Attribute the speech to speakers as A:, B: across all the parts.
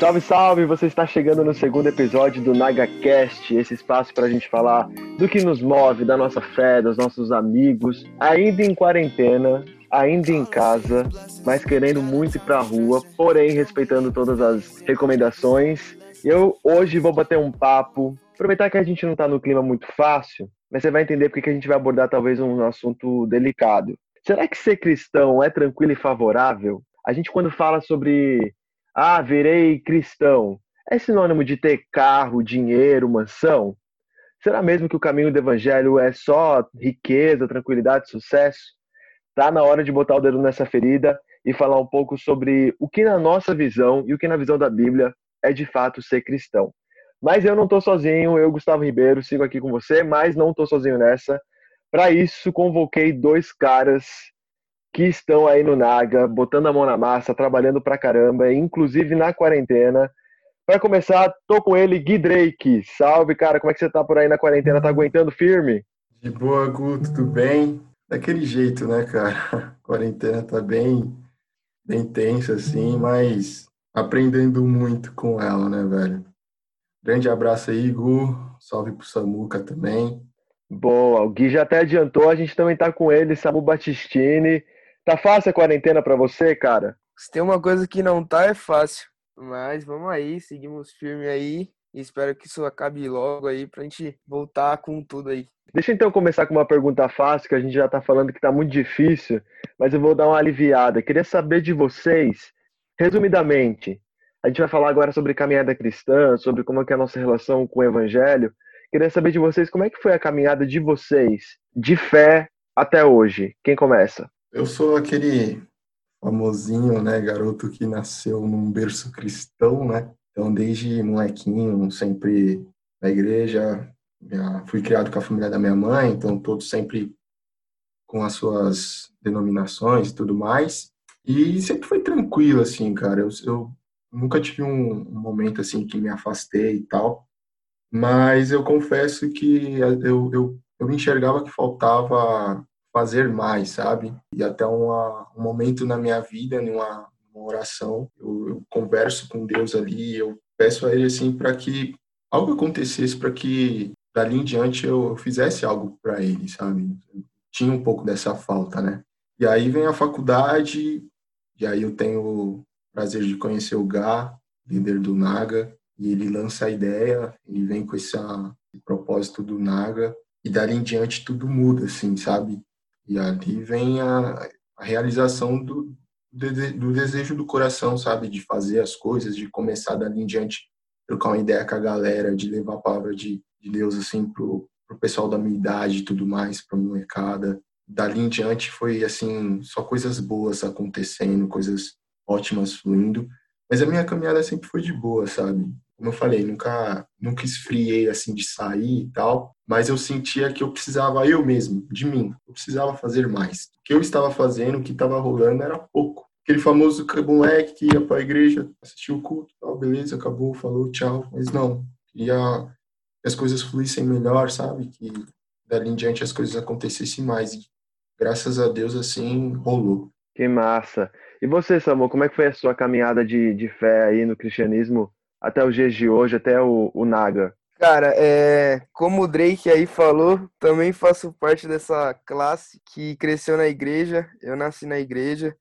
A: Salve, salve! Você está chegando no segundo episódio do NagaCast, esse espaço para a gente falar do que nos move, da nossa fé, dos nossos amigos, ainda em quarentena, ainda em casa, mas querendo muito ir para a rua, porém respeitando todas as recomendações. Eu hoje vou bater um papo, aproveitar que a gente não está no clima muito fácil, mas você vai entender porque que a gente vai abordar talvez um assunto delicado. Será que ser cristão é tranquilo e favorável? A gente quando fala sobre ah, virei cristão, é sinônimo de ter carro, dinheiro, mansão? Será mesmo que o caminho do evangelho é só riqueza, tranquilidade, sucesso? Tá na hora de botar o dedo nessa ferida e falar um pouco sobre o que na nossa visão e o que na visão da Bíblia é de fato ser cristão. Mas eu não estou sozinho, eu, Gustavo Ribeiro, sigo aqui com você, mas não estou sozinho nessa. Para isso, convoquei dois caras que estão aí no Naga, botando a mão na massa, trabalhando pra caramba, inclusive na quarentena. Para começar, tô com ele, Gui Drake. Salve, cara, como é que você tá por aí na quarentena? Tá aguentando firme?
B: De boa, Gu, tudo bem? Daquele jeito, né, cara? A quarentena tá bem, bem tensa, assim, mas aprendendo muito com ela, né, velho? Grande abraço aí, Gu. Salve pro Samuca também.
A: Boa, o Gui já até adiantou, a gente também tá com ele, Samu Batistini. Tá fácil a quarentena para você, cara?
C: Se tem uma coisa que não tá, é fácil. Mas vamos aí, seguimos firme aí. E espero que isso acabe logo aí pra gente voltar com tudo aí.
A: Deixa então começar com uma pergunta fácil, que a gente já tá falando que tá muito difícil, mas eu vou dar uma aliviada. Queria saber de vocês, resumidamente, a gente vai falar agora sobre caminhada cristã, sobre como é, é a nossa relação com o evangelho. Queria saber de vocês como é que foi a caminhada de vocês, de fé até hoje. Quem começa?
B: Eu sou aquele famosinho, né, garoto que nasceu num berço cristão, né? Então, desde molequinho, sempre na igreja, fui criado com a família da minha mãe, então todos sempre com as suas denominações e tudo mais. E sempre foi tranquilo, assim, cara. Eu, eu nunca tive um, um, momento, assim, que me afastei e tal. Mas eu confesso que eu, eu, eu enxergava que faltava fazer mais, sabe? E até uma, um momento na minha vida, numa, uma oração, eu, eu, converso com Deus ali, eu peço a Ele assim para que algo acontecesse, para que dali em diante eu, eu fizesse algo para Ele, sabe? Eu tinha um pouco dessa falta, né? E aí vem a faculdade, e aí eu tenho o prazer de conhecer o Gá, líder do Naga, e ele lança a ideia, ele vem com esse propósito do Naga, e dali em diante tudo muda, assim, sabe? E ali vem a, a realização do, do desejo do coração, sabe? De fazer as coisas, de começar dali em diante, trocar uma ideia com a galera, de levar a palavra de, de Deus, assim, pro, pro pessoal da minha idade e tudo mais, pra molecada. Dali em diante foi, assim, só coisas boas acontecendo, coisas ótimas fluindo. Mas a minha caminhada sempre foi de boa, sabe? Como eu falei, nunca, nunca esfriei assim de sair e tal, mas eu sentia que eu precisava eu mesmo, de mim, eu precisava fazer mais. O que eu estava fazendo, o que estava rolando era pouco. Aquele famoso moleque que ia para a igreja, assistiu o culto, tal, beleza, acabou, falou tchau, mas não, queria que as coisas fluíssem melhor, sabe? Que dali em diante as coisas acontecessem mais. E graças a Deus assim rolou.
A: Que massa. E você, Samu, como é que foi a sua caminhada de, de fé aí no cristianismo até os dias de hoje, até o, o Naga?
C: Cara, é, como o Drake aí falou, também faço parte dessa classe que cresceu na igreja. Eu nasci na igreja,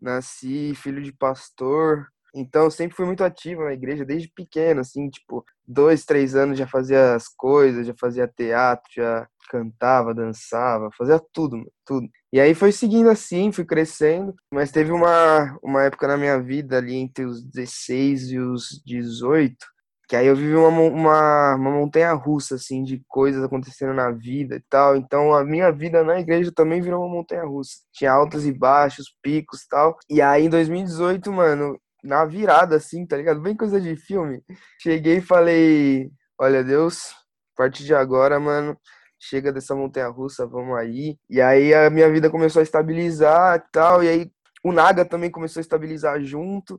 C: nasci filho de pastor, então sempre fui muito ativo na igreja desde pequeno, assim, tipo, dois, três anos já fazia as coisas, já fazia teatro, já cantava, dançava, fazia tudo, tudo. E aí foi seguindo assim, fui crescendo, mas teve uma, uma época na minha vida ali entre os 16 e os 18, que aí eu vivi uma, uma, uma montanha russa, assim, de coisas acontecendo na vida e tal. Então a minha vida na igreja também virou uma montanha russa. Tinha altos e baixos, picos e tal. E aí em 2018, mano, na virada, assim, tá ligado? Bem coisa de filme. Cheguei e falei: Olha, Deus, a partir de agora, mano, chega dessa montanha russa, vamos aí. E aí a minha vida começou a estabilizar e tal, e aí o Naga também começou a estabilizar junto,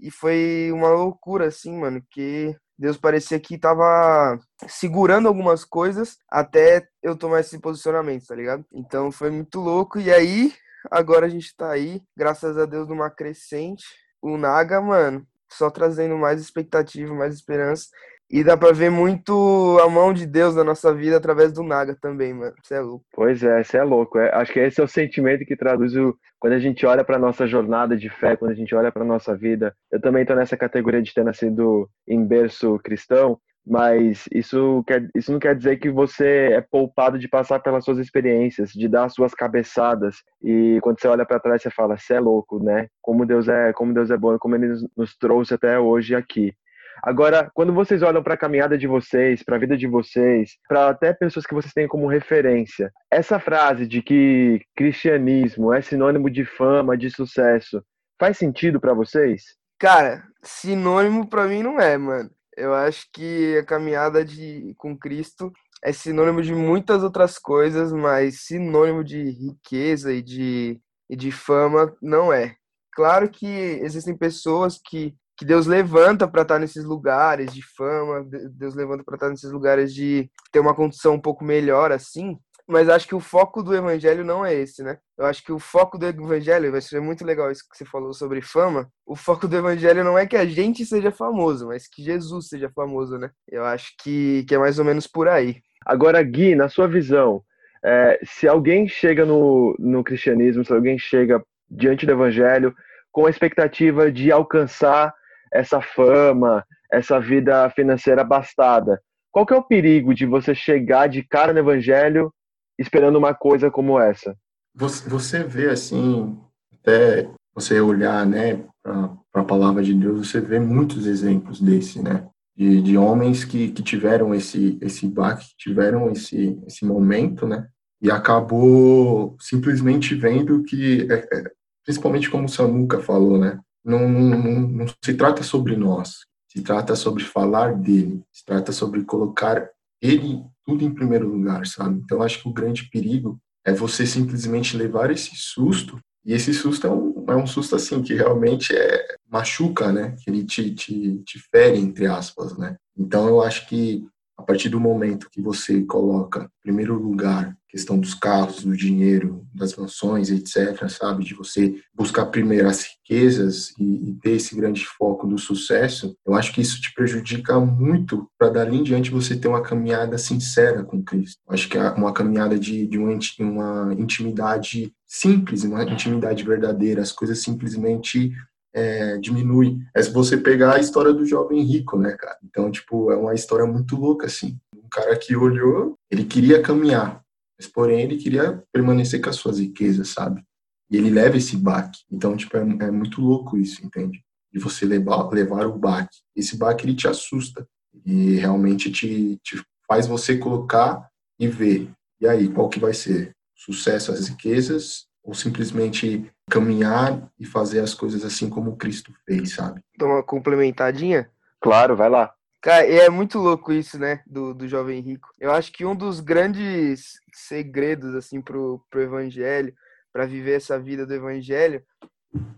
C: e foi uma loucura, assim, mano, que Deus parecia que tava segurando algumas coisas até eu tomar esse posicionamento, tá ligado? Então foi muito louco, e aí agora a gente tá aí, graças a Deus, numa crescente, o Naga, mano, só trazendo mais expectativa, mais esperança. E dá pra ver muito a mão de Deus na nossa vida através do Naga também, mano. Você é louco.
A: Pois é, você é louco. É, acho que esse é o sentimento que traduz o. Quando a gente olha pra nossa jornada de fé, quando a gente olha pra nossa vida. Eu também tô nessa categoria de ter nascido em berço cristão, mas isso, quer, isso não quer dizer que você é poupado de passar pelas suas experiências, de dar as suas cabeçadas. E quando você olha para trás, você fala: você é louco, né? Como Deus é, como Deus é bom, como Ele nos trouxe até hoje aqui. Agora, quando vocês olham para a caminhada de vocês, para a vida de vocês, para até pessoas que vocês têm como referência, essa frase de que cristianismo é sinônimo de fama, de sucesso, faz sentido para vocês?
C: Cara, sinônimo para mim não é, mano. Eu acho que a caminhada de com Cristo é sinônimo de muitas outras coisas, mas sinônimo de riqueza e de, e de fama não é. Claro que existem pessoas que que Deus levanta para estar tá nesses lugares de fama, Deus levanta para estar tá nesses lugares de ter uma condição um pouco melhor assim, mas acho que o foco do evangelho não é esse, né? Eu acho que o foco do evangelho, vai ser muito legal isso que você falou sobre fama. O foco do evangelho não é que a gente seja famoso, mas que Jesus seja famoso, né? Eu acho que, que é mais ou menos por aí.
A: Agora, Gui, na sua visão, é, se alguém chega no, no cristianismo, se alguém chega diante do evangelho com a expectativa de alcançar essa fama, essa vida financeira abastada. Qual que é o perigo de você chegar de cara no evangelho esperando uma coisa como essa?
B: Você vê assim, até você olhar, né, para a palavra de Deus, você vê muitos exemplos desse, né? De, de homens que, que tiveram esse esse baque, tiveram esse esse momento, né? E acabou simplesmente vendo que, é, é, principalmente como o Samuca falou, né? Não, não, não se trata sobre nós, se trata sobre falar dele, se trata sobre colocar ele tudo em primeiro lugar, sabe? Então acho que o grande perigo é você simplesmente levar esse susto, e esse susto é um, é um susto assim que realmente é machuca, né? Que ele te, te, te fere, entre aspas, né? Então eu acho que a partir do momento que você coloca, em primeiro lugar, questão dos carros, do dinheiro, das mansões, etc., sabe? De você buscar primeiro as riquezas e, e ter esse grande foco do sucesso, eu acho que isso te prejudica muito para dali em diante você ter uma caminhada sincera com Cristo. Eu acho que é uma caminhada de, de uma, uma intimidade simples, uma intimidade verdadeira, as coisas simplesmente é, diminui. É se você pegar a história do jovem rico, né, cara? Então, tipo, é uma história muito louca, assim. Um cara que olhou, ele queria caminhar, mas porém ele queria permanecer com as suas riquezas, sabe? E ele leva esse baque. Então, tipo, é, é muito louco isso, entende? De você levar, levar o baque. Esse baque, ele te assusta. E realmente te, te faz você colocar e ver. E aí, qual que vai ser? Sucesso às riquezas ou simplesmente caminhar e fazer as coisas assim como Cristo fez, sabe?
C: Dá uma complementadinha?
A: Claro, vai lá.
C: Cara, é muito louco isso, né, do, do jovem rico. Eu acho que um dos grandes segredos, assim, pro, pro evangelho, para viver essa vida do evangelho,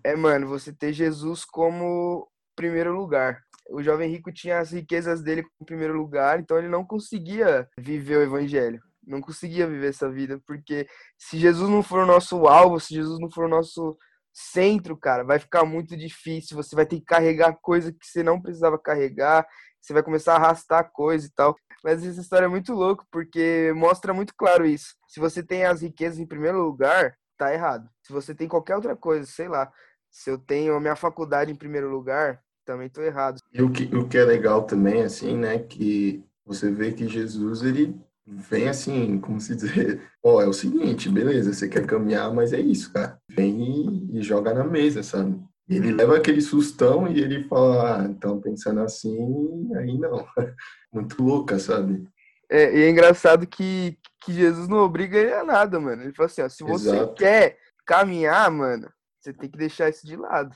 C: é, mano, você ter Jesus como primeiro lugar. O jovem rico tinha as riquezas dele como primeiro lugar, então ele não conseguia viver o evangelho não conseguia viver essa vida, porque se Jesus não for o nosso alvo, se Jesus não for o nosso centro, cara, vai ficar muito difícil. Você vai ter que carregar coisa que você não precisava carregar, você vai começar a arrastar coisa e tal. Mas essa história é muito louca, porque mostra muito claro isso. Se você tem as riquezas em primeiro lugar, tá errado. Se você tem qualquer outra coisa, sei lá, se eu tenho a minha faculdade em primeiro lugar, também tô errado.
B: E o que, o que é legal também, assim, né, que você vê que Jesus, ele vem assim, como se dizer, ó, oh, é o seguinte, beleza, você quer caminhar, mas é isso, cara. Vem e, e joga na mesa, sabe? E ele leva aquele sustão e ele fala, ah, então pensando assim, aí não. Muito louca, sabe?
C: É, e é engraçado que, que Jesus não obriga ele a nada, mano. Ele fala assim, ó, se você Exato. quer caminhar, mano, você tem que deixar isso de lado.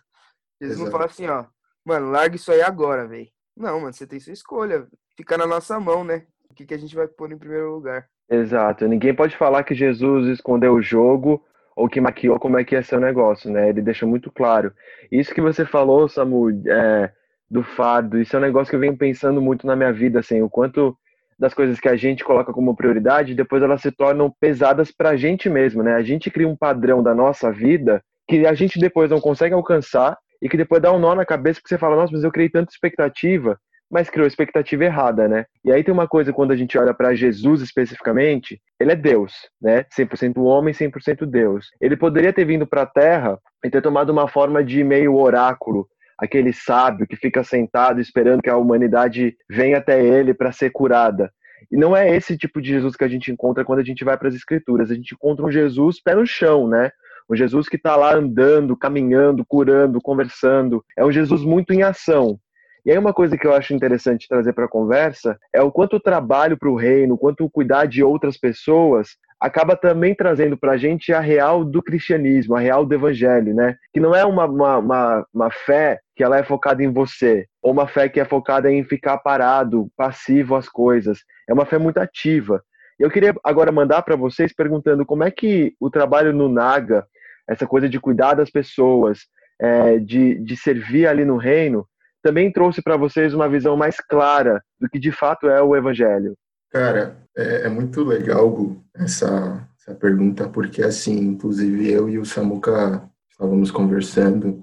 C: Jesus Exato. não fala assim, ó, mano, larga isso aí agora, velho. Não, mano, você tem sua escolha. Fica na nossa mão, né? Que, que a gente vai pôr em primeiro lugar.
A: Exato. Ninguém pode falar que Jesus escondeu o jogo ou que maquiou como é que ser o negócio, né? Ele deixa muito claro. Isso que você falou, Samu, é, do fardo, isso é um negócio que eu venho pensando muito na minha vida, assim, o quanto das coisas que a gente coloca como prioridade, depois elas se tornam pesadas para a gente mesmo, né? A gente cria um padrão da nossa vida que a gente depois não consegue alcançar e que depois dá um nó na cabeça que você fala, nossa, mas eu criei tanta expectativa, mas criou expectativa errada, né? E aí tem uma coisa quando a gente olha para Jesus especificamente, ele é Deus, né? 100% homem, 100% Deus. Ele poderia ter vindo para a Terra e ter tomado uma forma de meio oráculo, aquele sábio que fica sentado esperando que a humanidade venha até ele para ser curada. E não é esse tipo de Jesus que a gente encontra quando a gente vai para as escrituras. A gente encontra um Jesus pé no chão, né? Um Jesus que está lá andando, caminhando, curando, conversando. É um Jesus muito em ação. E aí uma coisa que eu acho interessante trazer para a conversa é o quanto o trabalho para o reino, o quanto cuidar de outras pessoas acaba também trazendo para a gente a real do cristianismo, a real do evangelho, né? Que não é uma, uma, uma, uma, fé que ela é focada em você, ou uma fé que é focada em ficar parado, passivo às coisas. É uma fé muito ativa. Eu queria agora mandar para vocês perguntando como é que o trabalho no Naga, essa coisa de cuidar das pessoas, é, de, de servir ali no reino, também trouxe para vocês uma visão mais clara do que de fato é o Evangelho?
B: Cara, é, é muito legal, essa, essa pergunta, porque assim, inclusive eu e o Samuca estávamos conversando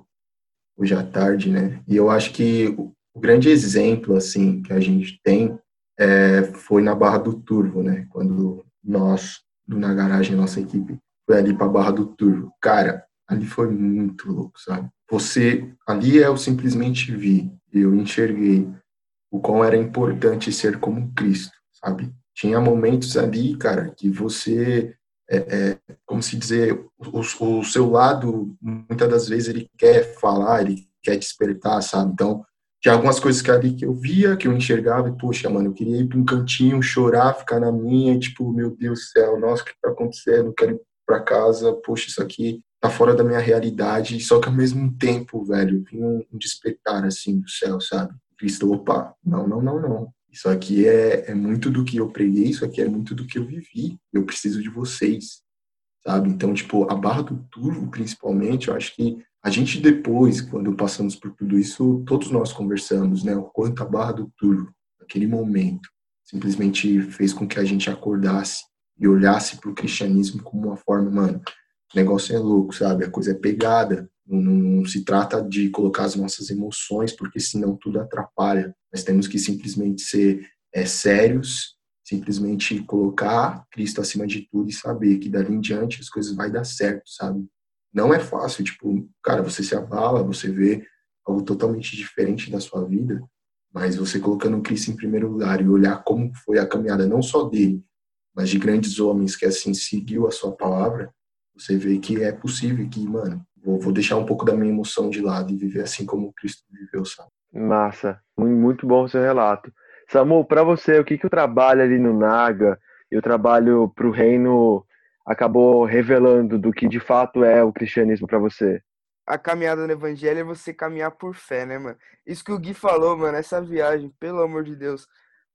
B: hoje à tarde, né? E eu acho que o, grande exemplo, assim, que a gente tem é, foi na Barra do Turvo, né? Quando nós, na garagem, nossa equipe, foi ali para a Barra do Turvo. Cara, ali foi muito louco, sabe? Você, ali eu simplesmente vi, eu enxerguei o quão era importante ser como Cristo, sabe? Tinha momentos ali, cara, que você, é, é, como se dizer, o, o, seu lado, muitas das vezes ele quer falar, ele quer despertar, sabe? Então, tinha algumas coisas que ali que eu via, que eu enxergava, e, poxa, mano, eu queria ir para um cantinho, chorar, ficar na minha, e, tipo, meu Deus do céu, nossa, o que tá acontecendo? Eu quero ir para casa, poxa, isso aqui tá fora da minha realidade, só que ao mesmo tempo, velho, vinha um, despertar assim do céu, sabe? Cristo, opa, não, não, não, não. Isso aqui é, é muito do que eu preguei, isso aqui é muito do que eu vivi. Eu preciso de vocês, sabe? Então, tipo, a barra do turvo, principalmente, eu acho que a gente depois, quando passamos por tudo isso, todos nós conversamos, né? O quanto a barra do turvo, naquele momento, simplesmente fez com que a gente acordasse e olhasse para o cristianismo como uma forma, mano, o negócio é louco, sabe? A coisa é pegada. Não, não, se trata de colocar as nossas emoções, porque senão tudo atrapalha. Nós temos que simplesmente ser é, sérios, simplesmente colocar Cristo acima de tudo e saber que dali em diante as coisas vai dar certo, sabe? Não é fácil, tipo, cara, você se abala, você vê algo totalmente diferente da sua vida, mas você colocando Cristo em primeiro lugar e olhar como foi a caminhada não só dele, mas de grandes homens que assim seguiu a sua palavra, você vê que é possível que, mano, vou, vou deixar um pouco da minha emoção de lado e viver assim como Cristo viveu, sabe?
A: Massa, muito bom o seu relato. Samu, para você, o que, que o trabalho ali no Naga e o trabalho para o reino acabou revelando do que de fato é o cristianismo para você?
C: A caminhada no evangelho é você caminhar por fé, né, mano? Isso que o Gui falou, mano, essa viagem, pelo amor de Deus,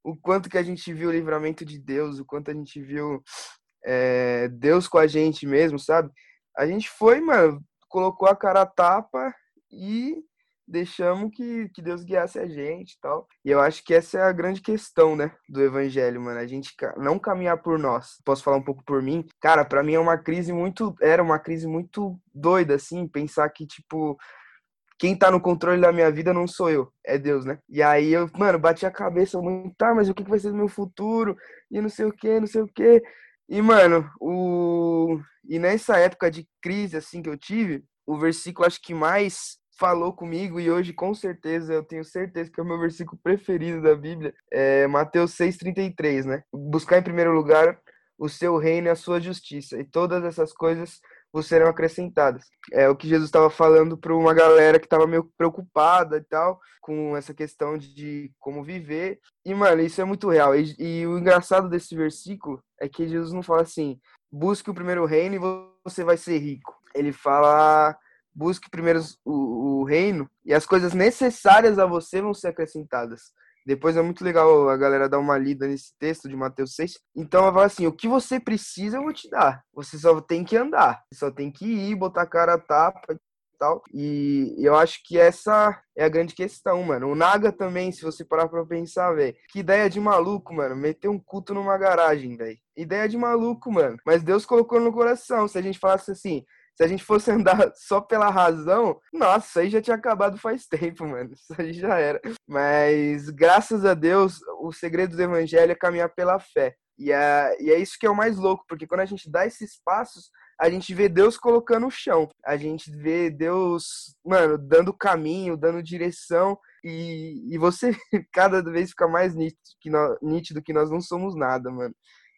C: o quanto que a gente viu o livramento de Deus, o quanto a gente viu é, Deus com a gente mesmo, sabe? A gente foi, mano, colocou a cara a tapa e deixamos que, que Deus guiasse a gente e tal. E eu acho que essa é a grande questão, né, do evangelho, mano. A gente não caminhar por nós. Posso falar um pouco por mim? Cara, para mim é uma crise muito. Era uma crise muito doida, assim, pensar que, tipo. Quem tá no controle da minha vida não sou eu, é Deus, né? E aí eu, mano, bati a cabeça muito, tá, mas o que, vai ser do meu futuro? E não sei o que, não sei o que. E, mano, o... e nessa época de crise, assim, que eu tive, o versículo acho que mais falou comigo e hoje com certeza eu tenho certeza que é o meu versículo preferido da Bíblia é Mateus 6:33, né? Buscar em primeiro lugar o seu reino e a sua justiça e todas essas coisas vos serão acrescentadas. É o que Jesus estava falando para uma galera que estava meio preocupada e tal, com essa questão de como viver. E, mano, isso é muito real. E, e o engraçado desse versículo é que Jesus não fala assim, busque o primeiro reino e você vai ser rico. Ele fala, busque primeiro o, o reino e as coisas necessárias a você vão ser acrescentadas. Depois é muito legal a galera dar uma lida nesse texto de Mateus 6. Então ela fala assim: o que você precisa eu vou te dar. Você só tem que andar. Você só tem que ir, botar a cara a tapa e tal. E eu acho que essa é a grande questão, mano. O Naga também, se você parar pra pensar, velho. Que ideia de maluco, mano. Meter um culto numa garagem, velho. Ideia de maluco, mano. Mas Deus colocou no coração. Se a gente falasse assim, Se a gente fosse andar só pela razão, nossa, aí já tinha acabado faz tempo, mano. Isso aí já era. Mas, graças a Deus, o segredo do evangelho é caminhar pela fé. E é, e é isso que é o mais louco, porque quando a gente dá esses passos, a gente vê Deus colocando o chão. A gente vê Deus, mano, dando caminho, dando direção. E, e você cada vez fica mais nítido que, nós, nítido que nós não somos nada, mano.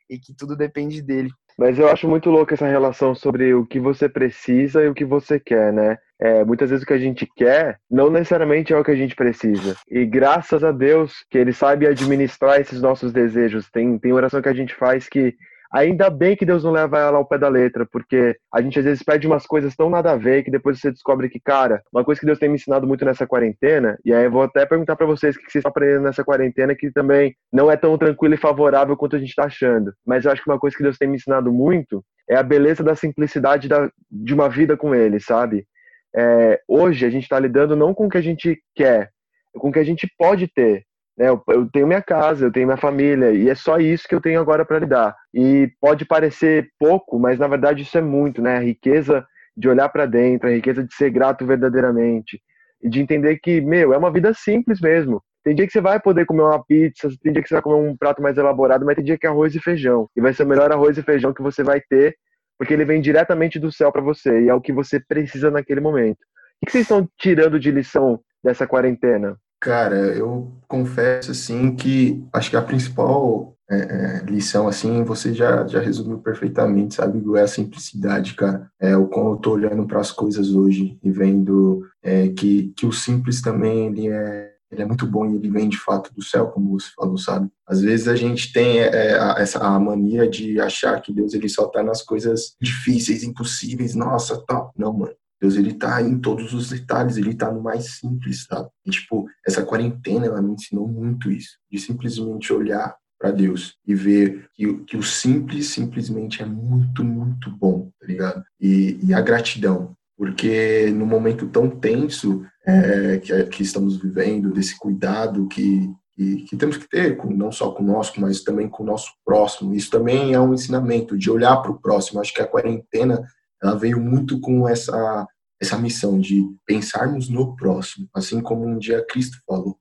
C: E que tudo depende dele.
A: Mas eu acho muito louco essa relação sobre o que você precisa e o que você quer, né? É, muitas vezes o que a gente quer não necessariamente é o que a gente precisa. E graças a Deus que Ele sabe administrar esses nossos desejos. Tem, tem oração que a gente faz que Ainda bem que Deus não leva ela ao pé da letra, porque a gente às vezes pede umas coisas tão nada a ver que depois você descobre que, cara, uma coisa que Deus tem me ensinado muito nessa quarentena, e aí eu vou até perguntar para vocês o que vocês estão aprendendo nessa quarentena, que também não é tão tranquilo e favorável quanto a gente está achando. Mas eu acho que uma coisa que Deus tem me ensinado muito é a beleza da simplicidade da, de uma vida com Ele, sabe? É, hoje a gente está lidando não com o que a gente quer, com o que a gente pode ter. Né? Eu, eu, tenho minha casa, eu tenho minha família, e é só isso que eu tenho agora para lidar. E pode parecer pouco, mas na verdade isso é muito, né? A riqueza de olhar para dentro, a riqueza de ser grato verdadeiramente, e de entender que, meu, é uma vida simples mesmo. Tem dia que você vai poder comer uma pizza, tem dia que você vai comer um prato mais elaborado, mas tem dia que é arroz e feijão. E vai ser o melhor arroz e feijão que você vai ter, porque ele vem diretamente do céu para você, e é o que você precisa naquele momento. O que vocês estão tirando de lição dessa quarentena?
B: Cara, eu confesso assim que acho que a principal é, é, lição assim você já, já resumiu perfeitamente, sabe? É a simplicidade, cara. É o como eu tô olhando para as coisas hoje e vendo é, que, que o simples também ele é ele é muito bom e ele vem de fato do céu, como você falou, sabe? Às vezes a gente tem é, a, essa a mania de achar que Deus ele só tá nas coisas difíceis, impossíveis, nossa, tal. Não, mano. Deus, ele tá em todos os detalhes, ele tá no mais simples, sabe? E, tipo, essa quarentena, ela me ensinou muito isso, de simplesmente olhar para Deus e ver que, que o simples simplesmente é muito, muito bom, tá ligado? E, e a gratidão, porque no momento tão tenso é, que, que, estamos vivendo, desse cuidado que, que, que, temos que ter, com, não só conosco, mas também com o nosso próximo. Isso também é um ensinamento de olhar para o próximo. Acho que a quarentena ela veio muito com essa essa missão de pensarmos no próximo, assim como um dia Cristo falou,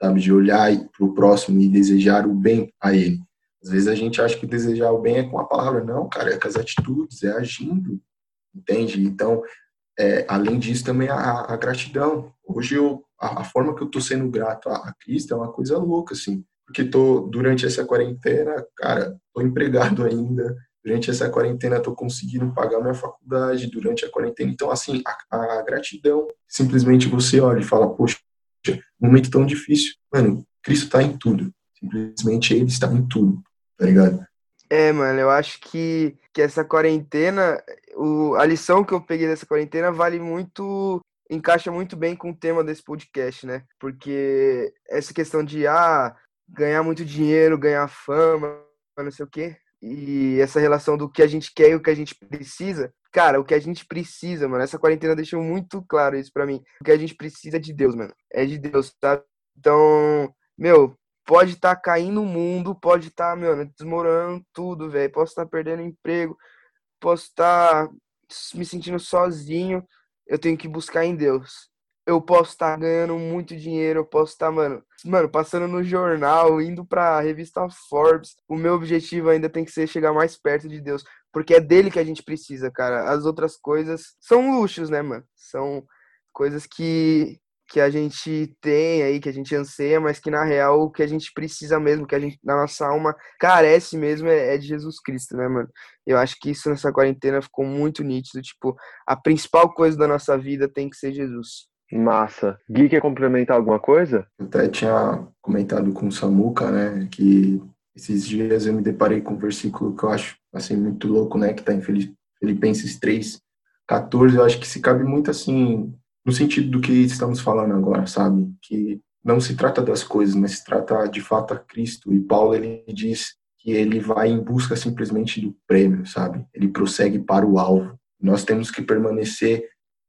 B: sabe, de olhar para o próximo e desejar o bem a ele. Às vezes a gente acha que desejar o bem é com a palavra, não, cara, é com as atitudes, é agindo, entende? Então, é, além disso, também a, a gratidão. Hoje, eu, a, a, forma que eu tô sendo grato a, a Cristo é uma coisa louca, assim, porque tô, durante essa quarentena, cara, tô empregado ainda, durante essa quarentena estou conseguindo pagar minha faculdade durante a quarentena. Então, assim, a, a, gratidão, simplesmente você olha e fala, poxa, momento tão difícil. Mano, Cristo está em tudo. Simplesmente Ele está em tudo, tá ligado?
C: É, mano, eu acho que, que essa quarentena, o, a lição que eu peguei dessa quarentena vale muito, encaixa muito bem com o tema desse podcast, né? Porque essa questão de, ah, ganhar muito dinheiro, ganhar fama, não sei o quê, e essa relação do que a gente quer e o que a gente precisa. Cara, o que a gente precisa, mano, essa quarentena deixou muito claro isso para mim. O que a gente precisa é de Deus, mano. É de Deus, sabe? Então, meu, pode estar tá caindo o mundo, pode estar, tá, meu, desmoronando tudo, velho. Posso estar tá perdendo emprego, posso estar tá me sentindo sozinho. Eu tenho que buscar em Deus eu posso estar tá ganhando muito dinheiro, eu posso estar, tá, mano, mano, passando no jornal, indo pra revista Forbes. O meu objetivo ainda tem que ser chegar mais perto de Deus, porque é dele que a gente precisa, cara. As outras coisas são luxos, né, mano? São coisas que que a gente tem aí, que a gente anseia, mas que na real o que a gente precisa mesmo, que a gente na nossa alma carece mesmo é, é de Jesus Cristo, né, mano? Eu acho que isso nessa quarentena ficou muito nítido, tipo, a principal coisa da nossa vida tem que ser Jesus.
A: Massa. Gui, quer complementar alguma coisa?
B: Até tinha comentado com o Samuca, né, que esses dias eu me deparei com um versículo que eu acho, assim, muito louco, né, que está em Filipenses 3, 14, eu acho que se cabe muito, assim, no sentido do que estamos falando agora, sabe? Que não se trata das coisas, mas se trata de fato a Cristo. E Paulo, ele diz que ele vai em busca simplesmente do prêmio, sabe? Ele prossegue para o alvo. Nós temos que permanecer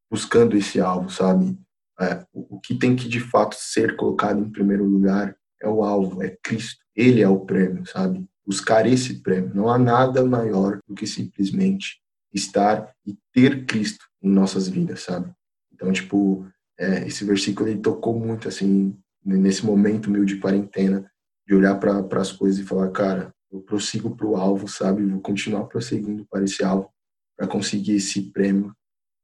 B: buscando esse alvo, sabe? É, o que tem que de fato ser colocado em primeiro lugar é o alvo, é Cristo. Ele é o prêmio, sabe? Buscar esse prêmio. Não há nada maior do que simplesmente estar e ter Cristo em nossas vidas, sabe? Então, tipo, é, esse versículo ele tocou muito, assim, nesse momento meu de quarentena, de olhar para as coisas e falar, cara, eu prossigo para o alvo, sabe? Vou continuar prosseguindo para esse alvo, para conseguir esse prêmio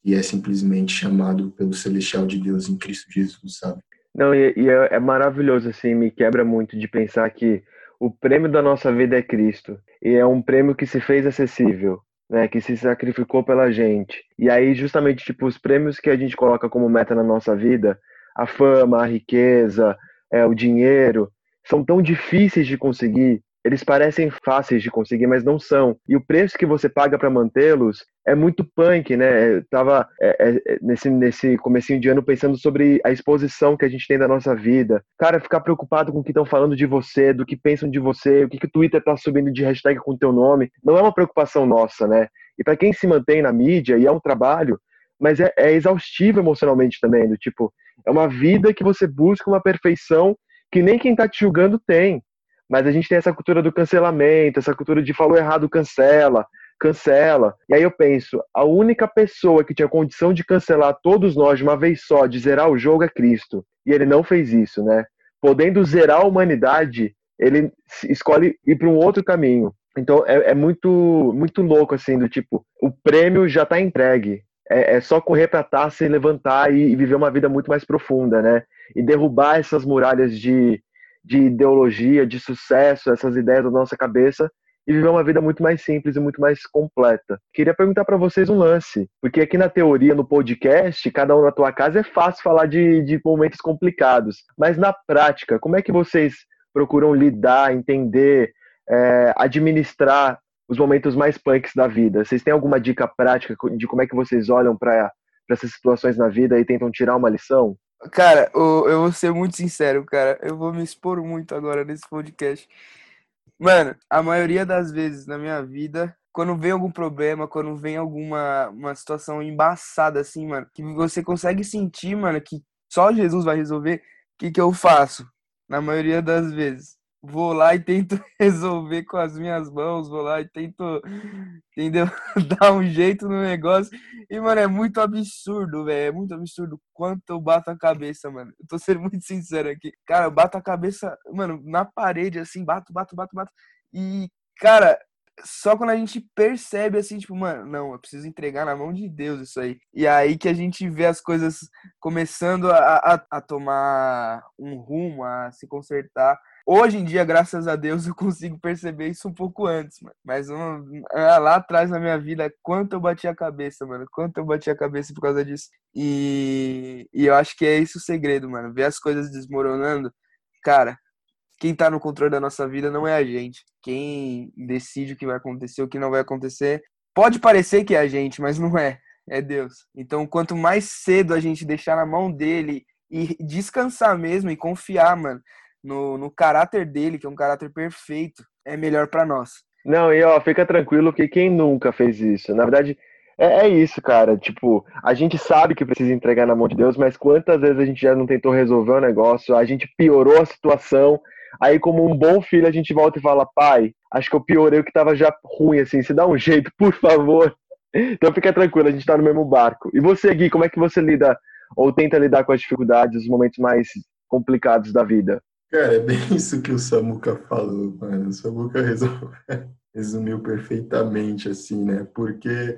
B: que é simplesmente chamado pelo celestial de Deus em Cristo Jesus, sabe?
A: Não, e, e é, é, maravilhoso, assim, me quebra muito de pensar que o prêmio da nossa vida é Cristo, e é um prêmio que se fez acessível, né, que se sacrificou pela gente. E aí, justamente, tipo, os prêmios que a gente coloca como meta na nossa vida, a fama, a riqueza, é, o dinheiro, são tão difíceis de conseguir eles parecem fáceis de conseguir, mas não são. E o preço que você paga para mantê-los é muito punk, né? Eu tava é, é, nesse, nesse comecinho de ano pensando sobre a exposição que a gente tem da nossa vida. Cara, ficar preocupado com o que estão falando de você, do que pensam de você, o que, que o Twitter tá subindo de hashtag com o teu nome, não é uma preocupação nossa, né? E para quem se mantém na mídia, e é um trabalho, mas é, é exaustivo emocionalmente também, do tipo, é uma vida que você busca uma perfeição que nem quem tá te julgando tem. Mas a gente tem essa cultura do cancelamento, essa cultura de falou errado, cancela, cancela. E aí eu penso, a única pessoa que tinha condição de cancelar todos nós de uma vez só, de zerar o jogo, é Cristo. E ele não fez isso, né? Podendo zerar a humanidade, ele escolhe ir para um outro caminho. Então é, é, muito muito louco assim do tipo o prêmio já está entregue é, é, só correr para a taça e levantar e, e, viver uma vida muito mais profunda né e derrubar essas muralhas de de ideologia, de sucesso, essas ideias da nossa cabeça e viver uma vida muito mais simples e muito mais completa. Queria perguntar para vocês um lance, porque aqui na teoria, no podcast, cada um na tua casa é fácil falar de, de momentos complicados, mas na prática, como é que vocês procuram lidar, entender, é, administrar os momentos mais punks da vida? Vocês têm alguma dica prática de como é que vocês olham para essas situações na vida e tentam tirar uma lição?
C: Cara, eu, vou ser muito sincero, cara. Eu vou me expor muito agora nesse podcast. Mano, a maioria das vezes na minha vida, quando vem algum problema, quando vem alguma uma situação embaçada, assim, mano, que você consegue sentir, mano, que só Jesus vai resolver, o que, que eu faço? Na maioria das vezes vou lá e tento resolver com as minhas mãos, vou lá e tento, entendeu? Dar um jeito no negócio. E, mano, é muito absurdo, velho. É muito absurdo quanto eu bato a cabeça, mano. Eu tô sendo muito sincero aqui. Cara, eu bato a cabeça, mano, na parede, assim, bato, bato, bato, bato. E, cara, só quando a gente percebe assim, tipo, mano, não, eu preciso entregar na mão de Deus isso aí. E aí que a gente vê as coisas começando a, a, a tomar um rumo, a se consertar. Hoje em dia, graças a Deus, eu consigo perceber isso um pouco antes, mano. Mas um, ah, lá atrás na minha vida, quanto eu bati a cabeça, mano. Quanto eu bati a cabeça por causa disso. E, e eu acho que é esse o segredo, mano. Ver as coisas desmoronando. Cara, quem tá no controle da nossa vida não é a gente. Quem decide o que vai acontecer, o que não vai acontecer. Pode parecer que é a gente, mas não é. É Deus. Então, quanto mais cedo a gente deixar na mão dele e descansar mesmo e confiar, mano no, no caráter dele, que é um caráter perfeito, é melhor para nós.
A: Não, e ó, fica tranquilo que quem nunca fez isso? Na verdade, é, é, isso, cara. Tipo, a gente sabe que precisa entregar na mão de Deus, mas quantas vezes a gente já não tentou resolver o um negócio, a gente piorou a situação, aí como um bom filho a gente volta e fala, pai, acho que eu piorei o que tava já ruim, assim, se dá um jeito, por favor. Então fica tranquilo, a gente tá no mesmo barco. E você, Gui, como é que você lida, ou tenta lidar com as dificuldades, os momentos mais complicados da vida?
B: Cara, é bem isso que o Samuca falou, mano. O Samuca resumiu perfeitamente, assim, né? Porque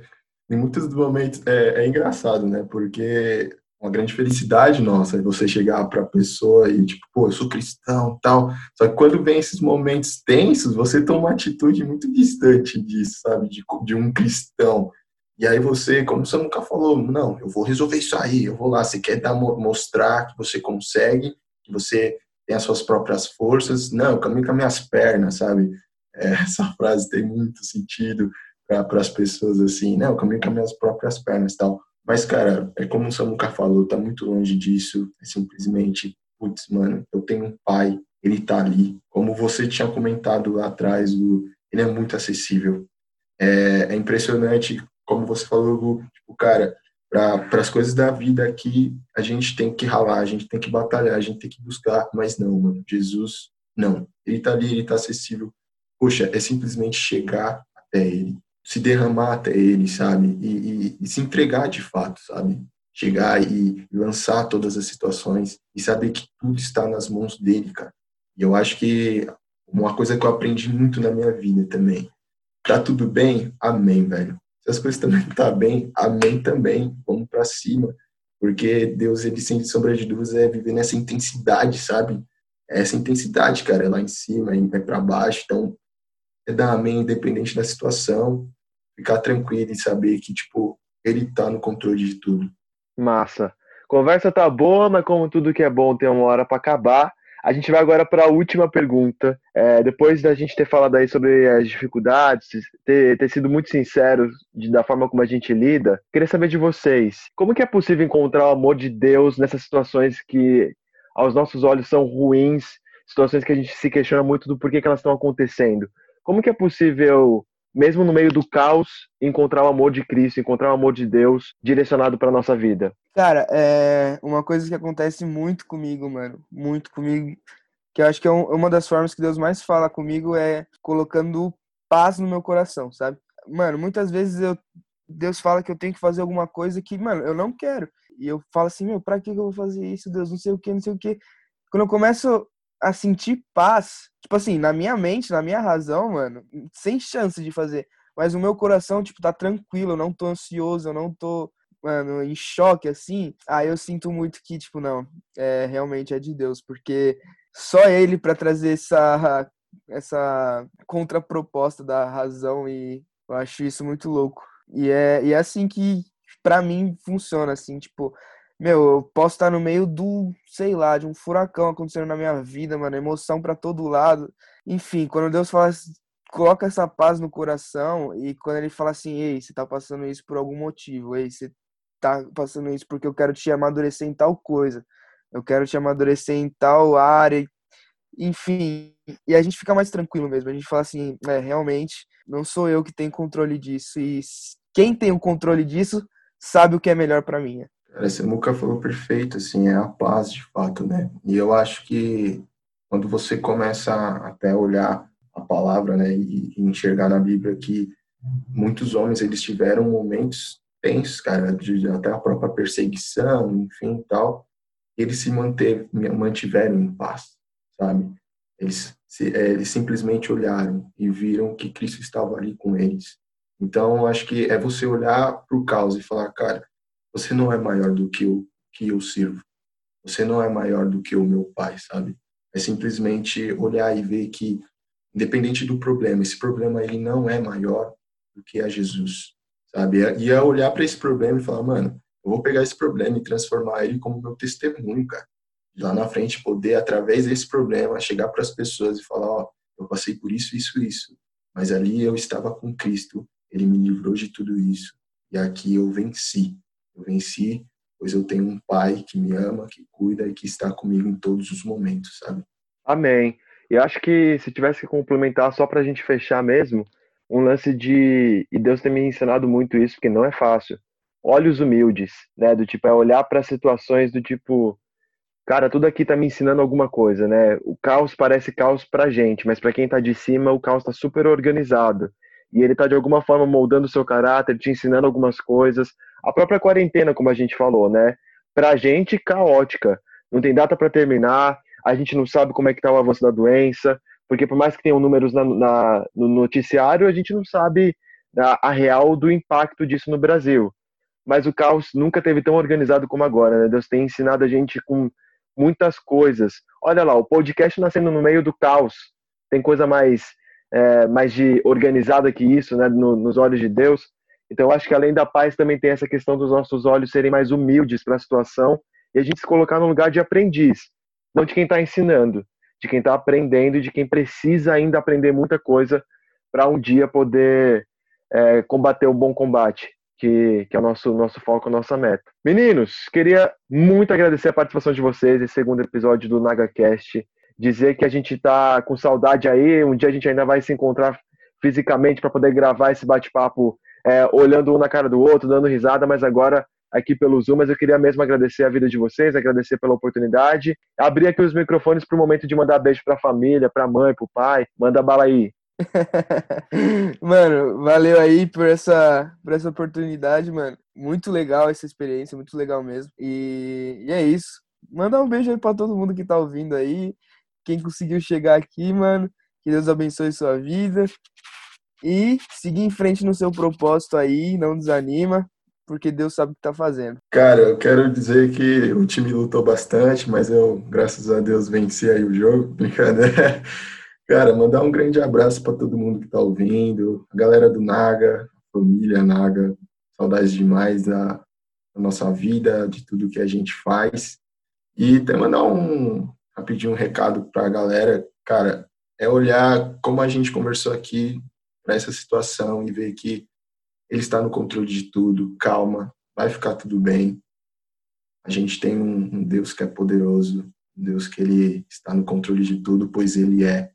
B: em muitos momentos é, é engraçado, né? Porque uma grande felicidade nossa é você chegar para a pessoa e tipo, pô, eu sou cristão, tal. Só que quando vem esses momentos tensos, você toma uma atitude muito distante disso, sabe? De, de um cristão. E aí você, como você nunca falou, não, eu vou resolver isso aí, eu vou lá. Você quer dar, mostrar que você consegue, que você tem as suas próprias forças. Não, eu caminho com as minhas pernas, sabe? É, essa frase tem muito sentido para as pessoas assim, não, eu caminho com as minhas próprias pernas tal. Mas, cara, é como o Samuca falou, tá muito longe disso. É simplesmente, putz, mano, eu tenho um pai, ele tá ali. Como você tinha comentado lá atrás, Lu, ele é muito acessível. É, é impressionante, como você falou, Lu, tipo, cara, para as coisas da vida aqui, a gente tem que ralar, a gente tem que batalhar, a gente tem que buscar, mas não, mano, Jesus, não. Ele tá ali, ele tá acessível. Poxa, é simplesmente chegar até ele. se derramar até ele, sabe? E, e, e se entregar de fato, sabe? Chegar e lançar todas as situações e saber que tudo está nas mãos dele, cara. E eu acho que uma coisa que eu aprendi muito na minha vida também. Tá tudo bem? Amém, velho. Se as coisas também tá bem, amém também. Vamos para cima. Porque Deus, ele sem sombra de dúvidas é viver nessa intensidade, sabe? É essa intensidade, cara, é lá em cima, e vai para baixo. Então, é dar amém independente da situação, ficar tranquilo e saber que, tipo, ele tá no controle de tudo.
A: Massa. Conversa tá boa, mas como tudo que é bom tem uma hora para acabar. A gente vai agora para a última pergunta. É, depois da gente ter falado aí sobre as dificuldades, ter, ter sido muito sincero de, da forma como a gente lida, queria saber de vocês, como que é possível encontrar o amor de Deus nessas situações que aos nossos olhos são ruins, situações que a gente se questiona muito do porquê que elas estão acontecendo? Como que é possível mesmo no meio do caos, encontrar o amor de Cristo, encontrar o amor de Deus direcionado para nossa vida?
C: Cara, é uma coisa que acontece muito comigo, mano, muito comigo, que eu acho que é uma das formas que Deus mais fala comigo é colocando paz no meu coração, sabe? Mano, muitas vezes eu Deus fala que eu tenho que fazer alguma coisa que, mano, eu não quero. E eu falo assim, meu, pra que eu vou fazer isso, Deus? Não sei o que, não sei o que. Quando eu começo a sentir paz. Tipo assim, na minha mente, na minha razão, mano, sem chance de fazer. Mas o meu coração, tipo, tá tranquilo, eu não tô ansioso, eu não tô, mano, em choque, assim. Aí eu sinto muito que, tipo, não, é, realmente é de Deus, porque só ele para trazer essa, essa contraproposta da razão e eu acho isso muito louco. E é, e é assim que, para mim, funciona, assim, tipo, meu, eu posso estar no meio do, sei lá, de um furacão acontecendo na minha vida, mano, emoção para todo lado. Enfim, quando Deus fala, coloca essa paz no coração e quando ele fala assim, ei, você tá passando isso por algum motivo, ei, você tá passando isso porque eu quero te amadurecer em tal coisa, eu quero te amadurecer em tal área, enfim, e a gente fica mais tranquilo mesmo, a gente fala assim, é, realmente, não sou eu que tenho controle disso e quem tem o controle disso sabe o que é melhor para mim.
B: Cara, você nunca falou perfeito, assim, é a paz de fato, né? E eu acho que quando você começa a até olhar a palavra, né, e, enxergar na Bíblia que muitos homens eles tiveram momentos tensos, cara, de até a própria perseguição, enfim, tal, eles se manter, mantiveram em paz, sabe? Eles, se, é, eles simplesmente olharam e viram que Cristo estava ali com eles. Então, acho que é você olhar para o caos e falar, cara, você não é maior do que o que eu sirvo. Você não é maior do que o meu pai, sabe? É simplesmente olhar e ver que, independente do problema, esse problema ele não é maior do que a Jesus, sabe? E é olhar para esse problema e falar, mano, eu vou pegar esse problema e transformar ele como meu testemunho, cara. Lá na frente, poder, através desse problema, chegar para as pessoas e falar, ó, eu passei por isso, isso, isso. Mas ali eu estava com Cristo, ele me livrou de tudo isso. E aqui eu venci. Eu venci, pois eu tenho um pai que me ama, que cuida e que está comigo em todos os momentos, sabe?
A: Amém. E acho que se tivesse que complementar só para a gente fechar mesmo, um lance de e Deus tem me ensinado muito isso, porque não é fácil. Olhos humildes, né? Do tipo é olhar para situações do tipo, cara, tudo aqui tá me ensinando alguma coisa, né? O caos parece caos pra gente, mas para quem tá de cima, o caos tá super organizado. E ele tá de alguma forma moldando o seu caráter, te ensinando algumas coisas, a própria quarentena, como a gente falou, né? Pra gente, caótica. Não tem data para terminar, a gente não sabe como é que tá o avanço da doença, porque por mais que tenham números na, na, no noticiário, a gente não sabe a, a, real do impacto disso no Brasil. Mas o caos nunca teve tão organizado como agora, né? Deus tem ensinado a gente com muitas coisas. Olha lá, o podcast nascendo no meio do caos. Tem coisa mais, é, mais de organizada que isso, né? No, nos olhos de Deus. Então, acho que além da paz, também tem essa questão dos nossos olhos serem mais humildes para a situação e a gente se colocar no lugar de aprendiz, não de quem está ensinando, de quem está aprendendo e de quem precisa ainda aprender muita coisa para um dia poder é, combater o bom combate, que, que é o nosso, nosso foco, nossa meta. Meninos, queria muito agradecer a participação de vocês nesse segundo episódio do NagaCast. Dizer que a gente está com saudade aí, um dia a gente ainda vai se encontrar fisicamente para poder gravar esse bate-papo é, olhando um na cara do outro, dando risada, mas agora aqui pelo Zoom, mas eu queria mesmo agradecer a vida de vocês, agradecer pela oportunidade. Abrir aqui os microfones para o momento de mandar beijo para a família, para a mãe, para o pai. Manda bala aí.
C: mano, valeu aí por essa, por essa oportunidade, mano. Muito legal essa experiência, muito legal mesmo. E, e é isso. Manda um beijo aí pra todo mundo que tá ouvindo aí. Quem conseguiu chegar aqui, mano. Que Deus abençoe sua vida. E seguir em frente no seu propósito aí, não desanima, porque Deus sabe o que tá fazendo.
B: Cara, eu quero dizer que o time lutou bastante, mas eu, graças a Deus, venci aí o jogo. Brincadeira. Cara, mandar um grande abraço para todo mundo que está ouvindo, a galera do Naga, família Naga, saudades demais da, da, nossa vida, de tudo que a gente faz. E até mandar um rapidinho um recado para a galera, cara, é olhar como a gente conversou aqui para essa situação e ver que ele está no controle de tudo, calma, vai ficar tudo bem. A gente tem um, um Deus que é poderoso, um Deus que ele está no controle de tudo, pois ele é.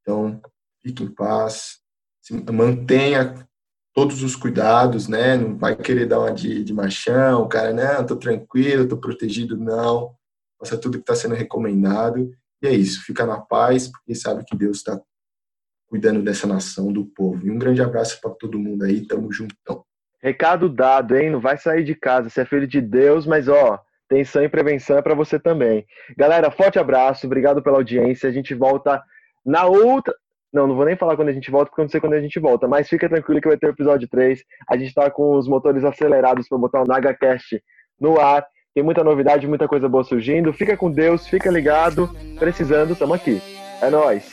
B: Então, fique em paz, mantenha todos os cuidados, né? Não vai querer dar uma de, de machão, cara, não, tô tranquilo, tô protegido, não. Faça tudo que está sendo recomendado. E é isso, fica na paz, porque sabe que Deus está cuidando dessa nação, do povo. E um grande abraço para todo mundo aí, tamo juntão.
A: Recado dado, hein? Não vai sair de casa, você é filho de Deus, mas ó, atenção e prevenção é para você também. Galera, forte abraço, obrigado pela audiência. A gente volta na outra. Não, não vou nem falar quando a gente volta, porque eu não sei quando a gente volta, mas fica tranquilo que vai ter o episódio 3. A gente tá com os motores acelerados para botar o NagaCast no ar. Tem muita novidade, muita coisa boa surgindo. Fica com Deus, fica ligado. Precisando, tamo aqui. É nóis.